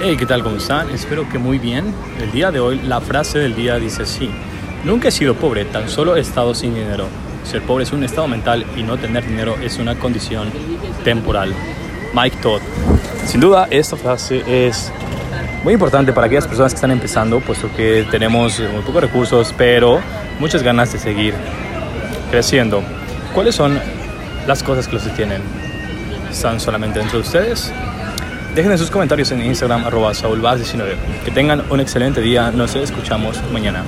Hey, ¿qué tal? ¿Cómo están? Espero que muy bien. El día de hoy, la frase del día dice así. Nunca he sido pobre, tan solo he estado sin dinero. Ser pobre es un estado mental y no tener dinero es una condición temporal. Mike Todd. Sin duda, esta frase es muy importante para aquellas personas que están empezando, puesto que tenemos muy pocos recursos, pero muchas ganas de seguir creciendo. ¿Cuáles son las cosas que los detienen? ¿Están solamente dentro de ustedes? Dejen sus comentarios en Instagram, arroba 19 Que tengan un excelente día. Nos escuchamos mañana.